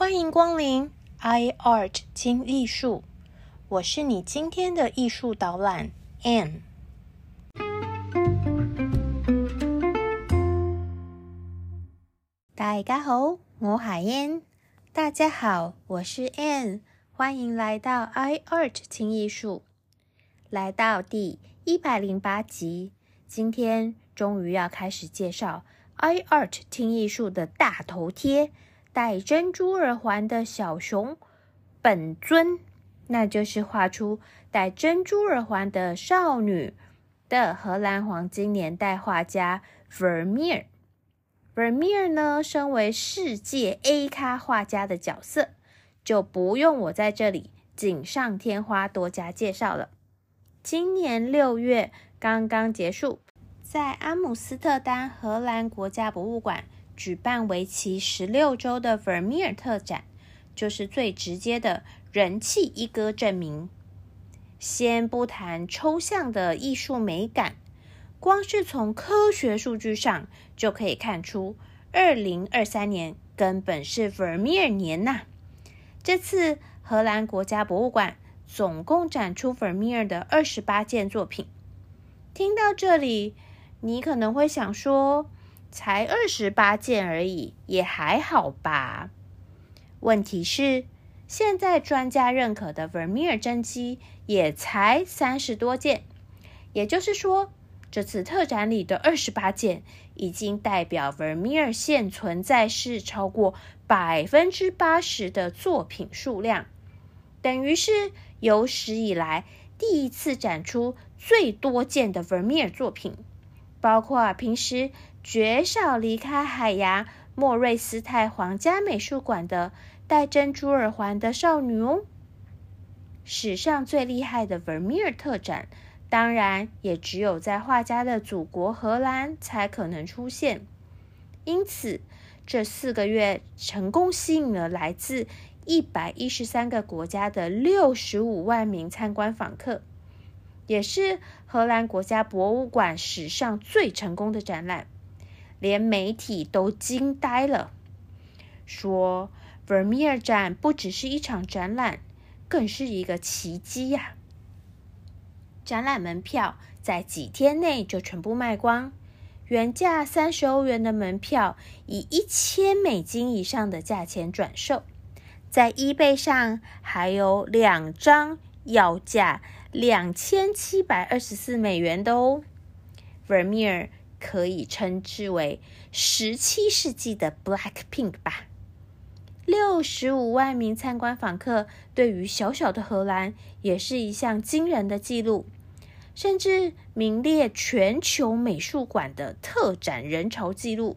欢迎光临 iArt 精艺术，我是你今天的艺术导览 Anne。大家好，我係 Anne。大家好，我是 Anne。欢迎来到 iArt 精艺术，来到第一百零八集。今天终于要开始介绍 iArt 精艺术的大头贴。戴珍珠耳环的小熊本尊，那就是画出戴珍珠耳环的少女的荷兰黄金年代画家 Vermeer。Vermeer 呢，身为世界 A 咖画家的角色，就不用我在这里锦上添花多加介绍了。今年六月刚刚结束，在阿姆斯特丹荷兰国家博物馆。举办为期十六周的 Vermeer 特展，就是最直接的人气一哥证明。先不谈抽象的艺术美感，光是从科学数据上就可以看出，二零二三年根本是 Vermeer 年呐！这次荷兰国家博物馆总共展出 Vermeer 的二十八件作品。听到这里，你可能会想说。才二十八件而已，也还好吧。问题是，现在专家认可的 Vermeer 真迹也才三十多件，也就是说，这次特展里的二十八件已经代表 Vermeer 现存在世超过百分之八十的作品数量，等于是有史以来第一次展出最多件的 Vermeer 作品，包括平时。绝少离开海牙莫瑞斯泰皇家美术馆的戴珍珠耳环的少女哦。史上最厉害的 Vermeer 特展，当然也只有在画家的祖国荷兰才可能出现。因此，这四个月成功吸引了来自一百一十三个国家的六十五万名参观访客，也是荷兰国家博物馆史上最成功的展览。连媒体都惊呆了，说 Vermeer 展不只是一场展览，更是一个奇迹呀！展览门票在几天内就全部卖光，原价三十欧元的门票以一千美金以上的价钱转售，在 eBay 上还有两张要价两千七百二十四美元的哦，Vermeer。可以称之为十七世纪的 Black Pink 吧。六十五万名参观访客，对于小小的荷兰也是一项惊人的记录，甚至名列全球美术馆的特展人潮记录。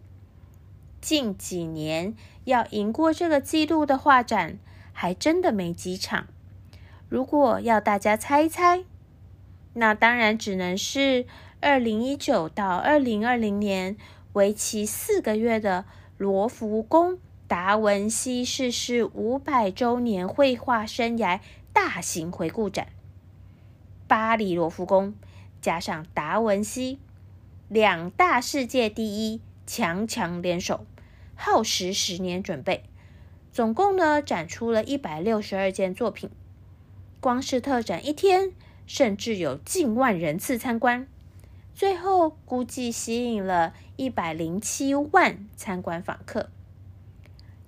近几年要赢过这个记录的画展，还真的没几场。如果要大家猜一猜，那当然只能是。二零一九到二零二零年，为期四个月的罗浮宫达文西逝世五百周年绘画生涯大型回顾展，巴黎罗浮宫加上达文西两大世界第一强强联手，耗时十年准备，总共呢展出了一百六十二件作品，光是特展一天，甚至有近万人次参观。最后估计吸引了一百零七万参观访客。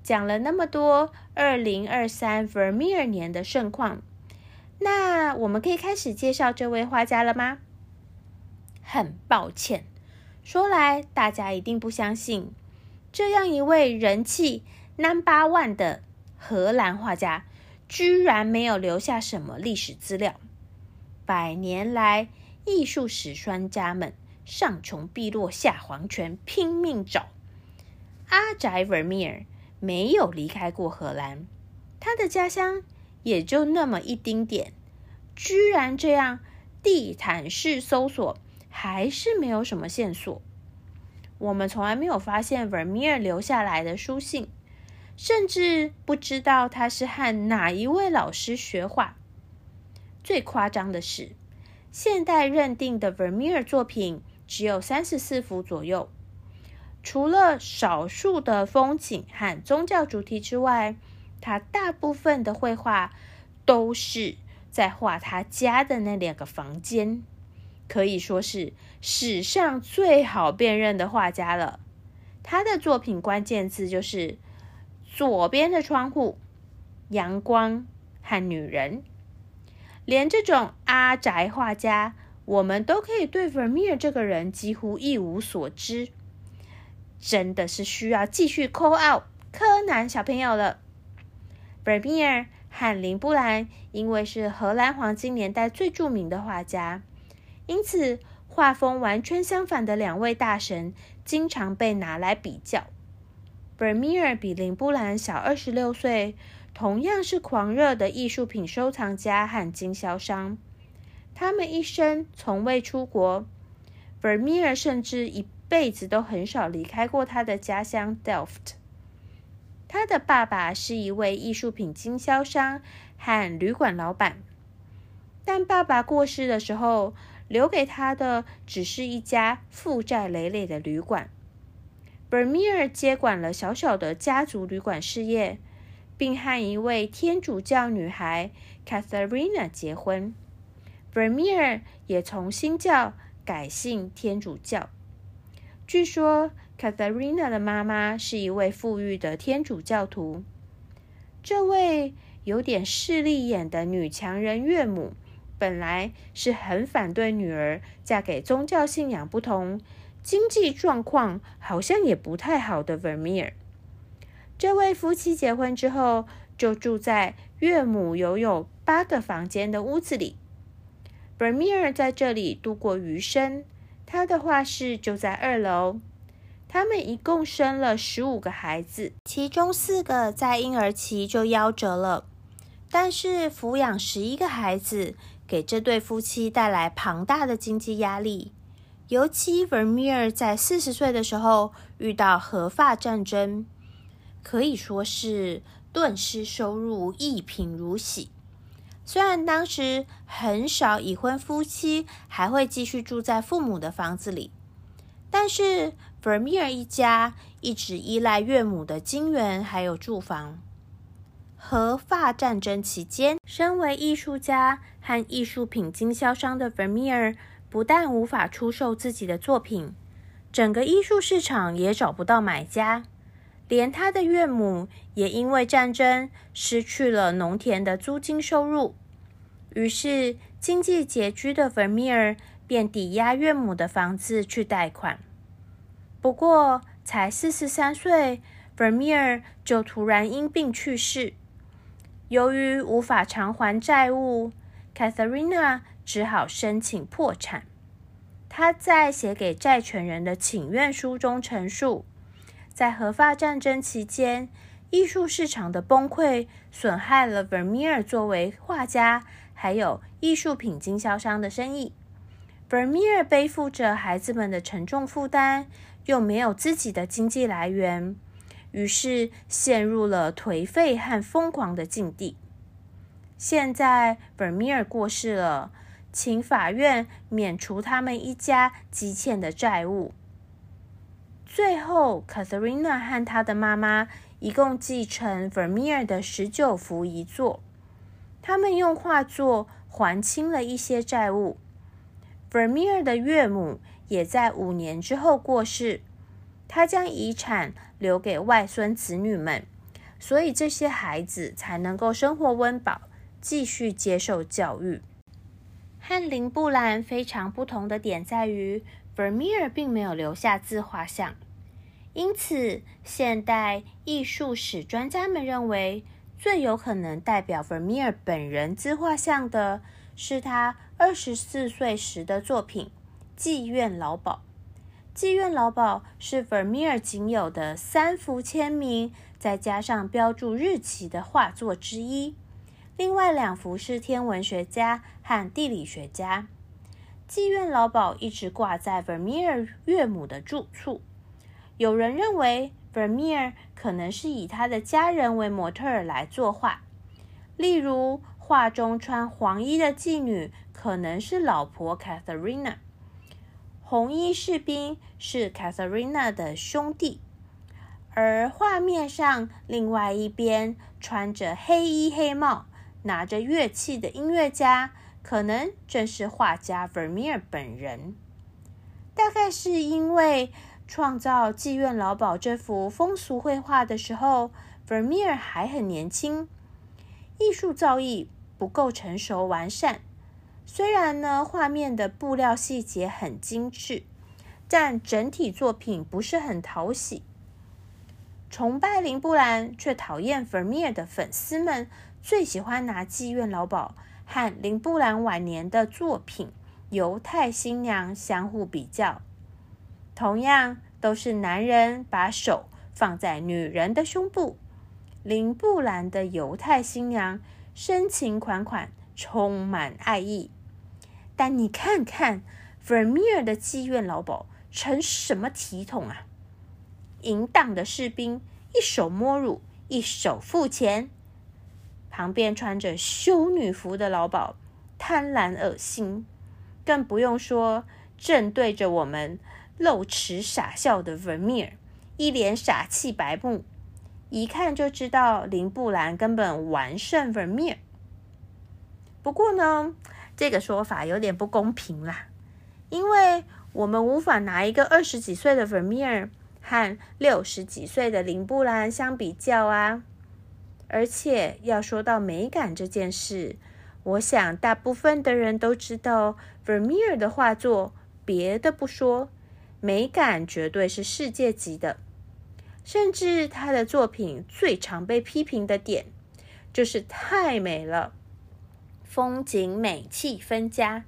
讲了那么多二零二三 Vermeer 年的盛况，那我们可以开始介绍这位画家了吗？很抱歉，说来大家一定不相信，这样一位人气 Number One 的荷兰画家，居然没有留下什么历史资料。百年来。艺术史专家们上穷碧落下黄泉，拼命找阿宅 Vermeer，没有离开过荷兰，他的家乡也就那么一丁点，居然这样地毯式搜索，还是没有什么线索。我们从来没有发现 Vermeer 留下来的书信，甚至不知道他是和哪一位老师学画。最夸张的是。现代认定的 Vermeer 作品只有三十四幅左右，除了少数的风景和宗教主题之外，他大部分的绘画都是在画他家的那两个房间，可以说是史上最好辨认的画家了。他的作品关键字就是左边的窗户、阳光和女人。连这种阿宅画家，我们都可以对 Vermeer 这个人几乎一无所知，真的是需要继续 call out 柯南小朋友了。Vermeer 和林布兰因为是荷兰黄金年代最著名的画家，因此画风完全相反的两位大神经常被拿来比较。Vermeer 比林布兰小二十六岁。同样是狂热的艺术品收藏家和经销商，他们一生从未出国。Vermeer 甚至一辈子都很少离开过他的家乡 Delft。他的爸爸是一位艺术品经销商和旅馆老板，但爸爸过世的时候，留给他的只是一家负债累累的旅馆。Vermeer 接管了小小的家族旅馆事业。并和一位天主教女孩 Catharina 结婚。Vermeer 也从新教改信天主教。据说 Catharina 的妈妈是一位富裕的天主教徒。这位有点势利眼的女强人岳母，本来是很反对女儿嫁给宗教信仰不同、经济状况好像也不太好的 Vermeer。这位夫妻结婚之后，就住在岳母拥有八个房间的屋子里。Vermeer 在这里度过余生，他的画室就在二楼。他们一共生了十五个孩子，其中四个在婴儿期就夭折了。但是抚养十一个孩子，给这对夫妻带来庞大的经济压力。尤其 Vermeer 在四十岁的时候遇到核发战争。可以说是顿失收入，一贫如洗。虽然当时很少已婚夫妻还会继续住在父母的房子里，但是 Vermeer 一家一直依赖岳母的金元还有住房。核发战争期间，身为艺术家和艺术品经销商的 Vermeer 不但无法出售自己的作品，整个艺术市场也找不到买家。连他的岳母也因为战争失去了农田的租金收入，于是经济拮据的 Vermeer 便抵押岳母的房子去贷款。不过，才四十三岁，Vermeer 就突然因病去世。由于无法偿还债务，Catharina 只好申请破产。他在写给债权人的请愿书中陈述。在核发战争期间，艺术市场的崩溃损害了 Vermeer 作为画家还有艺术品经销商的生意。Vermeer 背负着孩子们的沉重负担，又没有自己的经济来源，于是陷入了颓废和疯狂的境地。现在 Vermeer 过世了，请法院免除他们一家积欠的债务。最后，Catharina 和她的妈妈一共继承 Vermeer 的十九幅遗作。他们用画作还清了一些债务。Vermeer 的岳母也在五年之后过世，他将遗产留给外孙子女们，所以这些孩子才能够生活温饱，继续接受教育。和林布兰非常不同的点在于。Vermeer 并没有留下自画像，因此现代艺术史专家们认为，最有可能代表 Vermeer 本人自画像的是他二十四岁时的作品《妓院老鸨》。《妓院老鸨》是 Vermeer 仅有的三幅签名，再加上标注日期的画作之一。另外两幅是天文学家和地理学家。妓院老鸨一直挂在 Vermeer 岳母的住处。有人认为 Vermeer 可能是以他的家人为模特儿来作画，例如画中穿黄衣的妓女可能是老婆 Catharina，红衣士兵是 Catharina 的兄弟，而画面上另外一边穿着黑衣黑帽、拿着乐器的音乐家，可能正是画家 Vermeer 本人。大概是因为创造《妓院老鸨》这幅风俗绘画的时候，Vermeer 还很年轻，艺术造诣不够成熟完善。虽然呢，画面的布料细节很精致，但整体作品不是很讨喜。崇拜林布兰却讨厌 Vermeer 的粉丝们，最喜欢拿《妓院老鸨》和林布兰晚年的作品《犹太新娘》相互比较。同样都是男人把手放在女人的胸部，林布兰的《犹太新娘》深情款款。充满爱意，但你看看 Vermeer 的妓院老鸨成什么体统啊？淫荡的士兵一手摸乳，一手付钱；旁边穿着修女服的老鸨贪婪恶心，更不用说正对着我们露齿傻笑的 Vermeer，一脸傻气白目，一看就知道林布兰根本完胜 Vermeer。不过呢，这个说法有点不公平啦，因为我们无法拿一个二十几岁的 Vermeer 和六十几岁的林布兰相比较啊。而且要说到美感这件事，我想大部分的人都知道，Vermeer 的画作，别的不说，美感绝对是世界级的。甚至他的作品最常被批评的点，就是太美了。风景美，气分佳，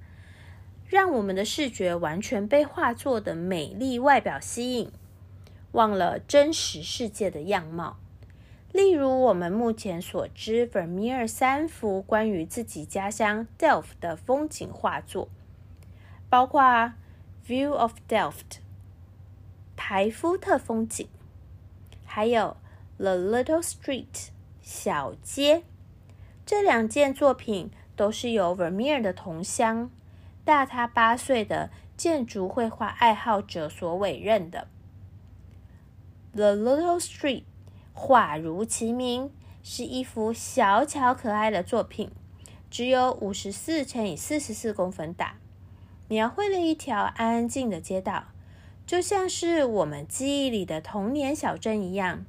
让我们的视觉完全被画作的美丽外表吸引，忘了真实世界的样貌。例如，我们目前所知，Vermeer 三幅关于自己家乡 Delft 的风景画作，包括《View of Delft》台夫特风景，还有《The Little Street》小街这两件作品。都是由 Vermeer 的同乡、大他八岁的建筑绘画爱好者所委任的。The Little Street，画如其名，是一幅小巧可爱的作品，只有五十四乘以四十四公分大，描绘了一条安静的街道，就像是我们记忆里的童年小镇一样。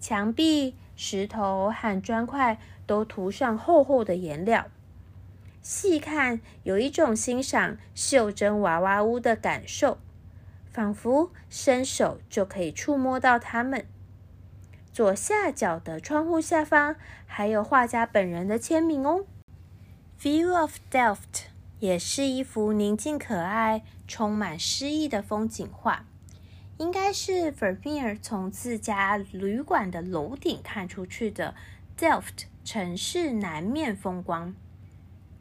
墙壁、石头和砖块。都涂上厚厚的颜料，细看有一种欣赏袖珍娃娃屋的感受，仿佛伸手就可以触摸到它们。左下角的窗户下方还有画家本人的签名哦。View of Delft 也是一幅宁静可爱、充满诗意的风景画，应该是 Vermeer 从自家旅馆的楼顶看出去的 Delft。城市南面风光。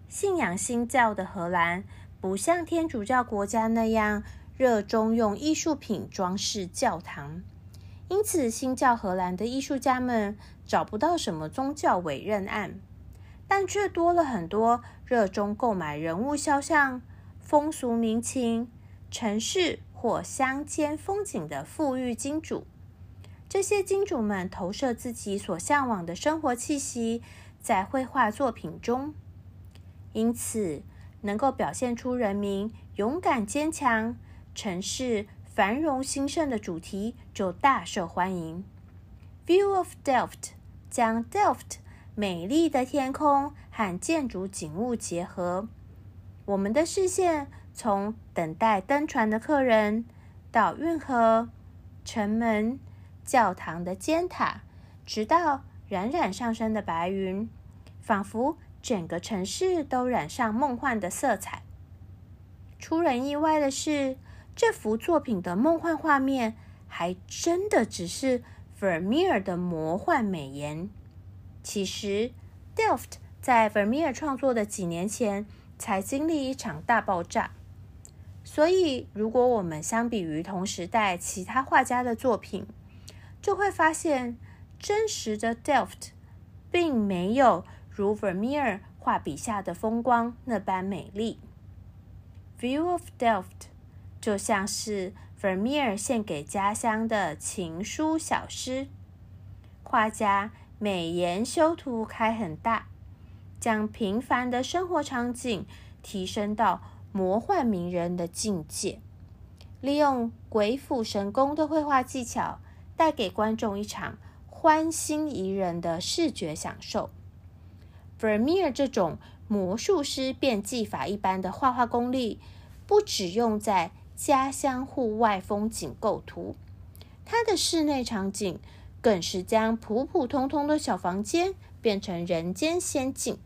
信仰新教的荷兰不像天主教国家那样热衷用艺术品装饰教堂，因此新教荷兰的艺术家们找不到什么宗教委任案，但却多了很多热衷购买人物肖像、风俗民情、城市或乡间风景的富裕金主。这些金主们投射自己所向往的生活气息在绘画作品中，因此能够表现出人民勇敢坚强、城市繁荣兴盛的主题就大受欢迎。View of Delft 将 Delft 美丽的天空和建筑景物结合，我们的视线从等待登船的客人到运河、城门。教堂的尖塔，直到冉冉上升的白云，仿佛整个城市都染上梦幻的色彩。出人意外的是，这幅作品的梦幻画面还真的只是 Vermeer 的魔幻美颜。其实，Delft 在 Vermeer 创作的几年前才经历一场大爆炸，所以如果我们相比于同时代其他画家的作品，就会发现，真实的 Delft 并没有如 Vermeer 画笔下的风光那般美丽。View of Delft 就像是 Vermeer 献给家乡的情书小诗。画家美颜修图开很大，将平凡的生活场景提升到魔幻名人的境界，利用鬼斧神工的绘画技巧，带给观众一场欢欣怡人的视觉享受。Vermeer 这种魔术师变技法一般的画画功力，不只用在家乡户外风景构图，他的室内场景更是将普普通通的小房间变成人间仙境。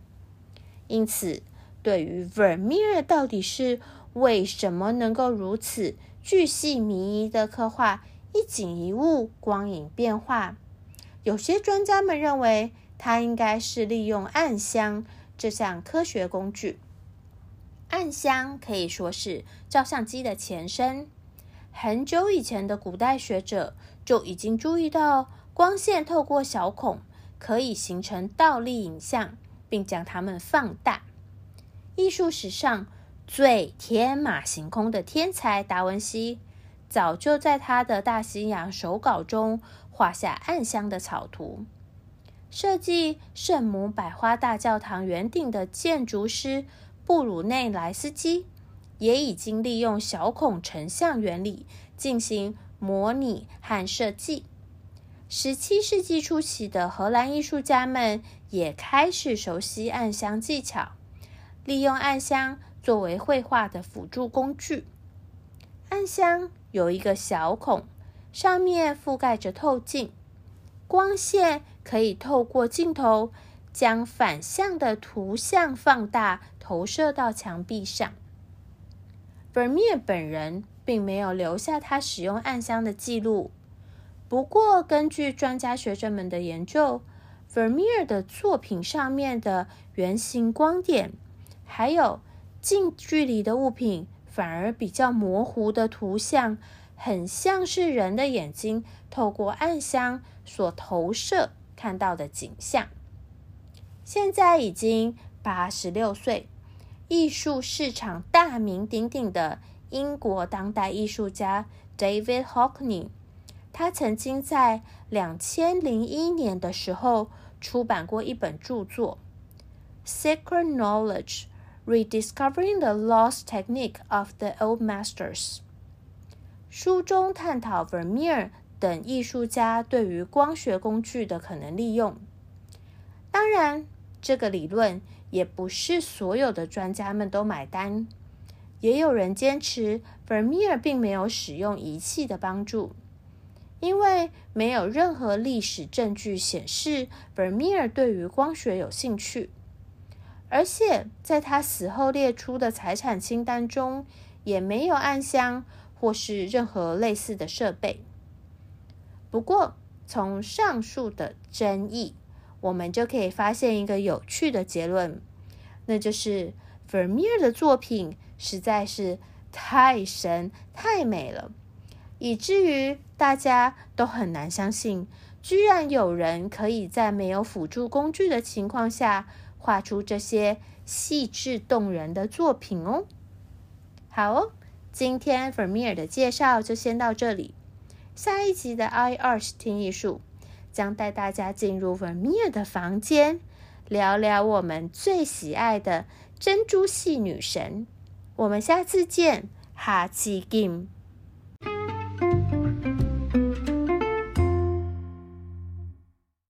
因此，对于 Vermeer 到底是为什么能够如此巨细靡遗的刻画一景一物光影变化，有些专家们认为，他应该是利用暗箱这项科学工具。暗箱可以说是照相机的前身。很久以前的古代学者就已经注意到，光线透过小孔可以形成倒立影像，并将它们放大。艺术史上最天马行空的天才达文西，早就在他的大西洋手稿中画下暗箱的草图。设计圣母百花大教堂圆顶的建筑师。布鲁内莱斯基也已经利用小孔成像原理进行模拟和设计。十七世纪初期的荷兰艺术家们也开始熟悉暗箱技巧，利用暗箱作为绘画的辅助工具。暗箱有一个小孔，上面覆盖着透镜，光线可以透过镜头将反向的图像放大。投射到墙壁上。Vermeer 本人并没有留下他使用暗箱的记录。不过，根据专家学者们的研究，Vermeer 的作品上面的圆形光点，还有近距离的物品，反而比较模糊的图像，很像是人的眼睛透过暗箱所投射看到的景象。现在已经八十六岁。艺术市场大名鼎鼎的英国当代艺术家 David Hockney，他曾经在两千零一年的时候出版过一本著作《Secret Knowledge: Rediscovering the Lost Technique of the Old Masters》。书中探讨 Vermeer 等艺术家对于光学工具的可能利用。当然，这个理论。也不是所有的专家们都买单，也有人坚持 Vermeer 并没有使用仪器的帮助，因为没有任何历史证据显示 Vermeer 对于光学有兴趣，而且在他死后列出的财产清单中也没有暗箱或是任何类似的设备。不过，从上述的争议。我们就可以发现一个有趣的结论，那就是 Vermeer 的作品实在是太神、太美了，以至于大家都很难相信，居然有人可以在没有辅助工具的情况下画出这些细致动人的作品哦。好哦，今天 Vermeer 的介绍就先到这里，下一集的 I Art 听艺术。将带大家进入 Vermeer 的房间，聊聊我们最喜爱的珍珠系女神。我们下次见，哈奇金。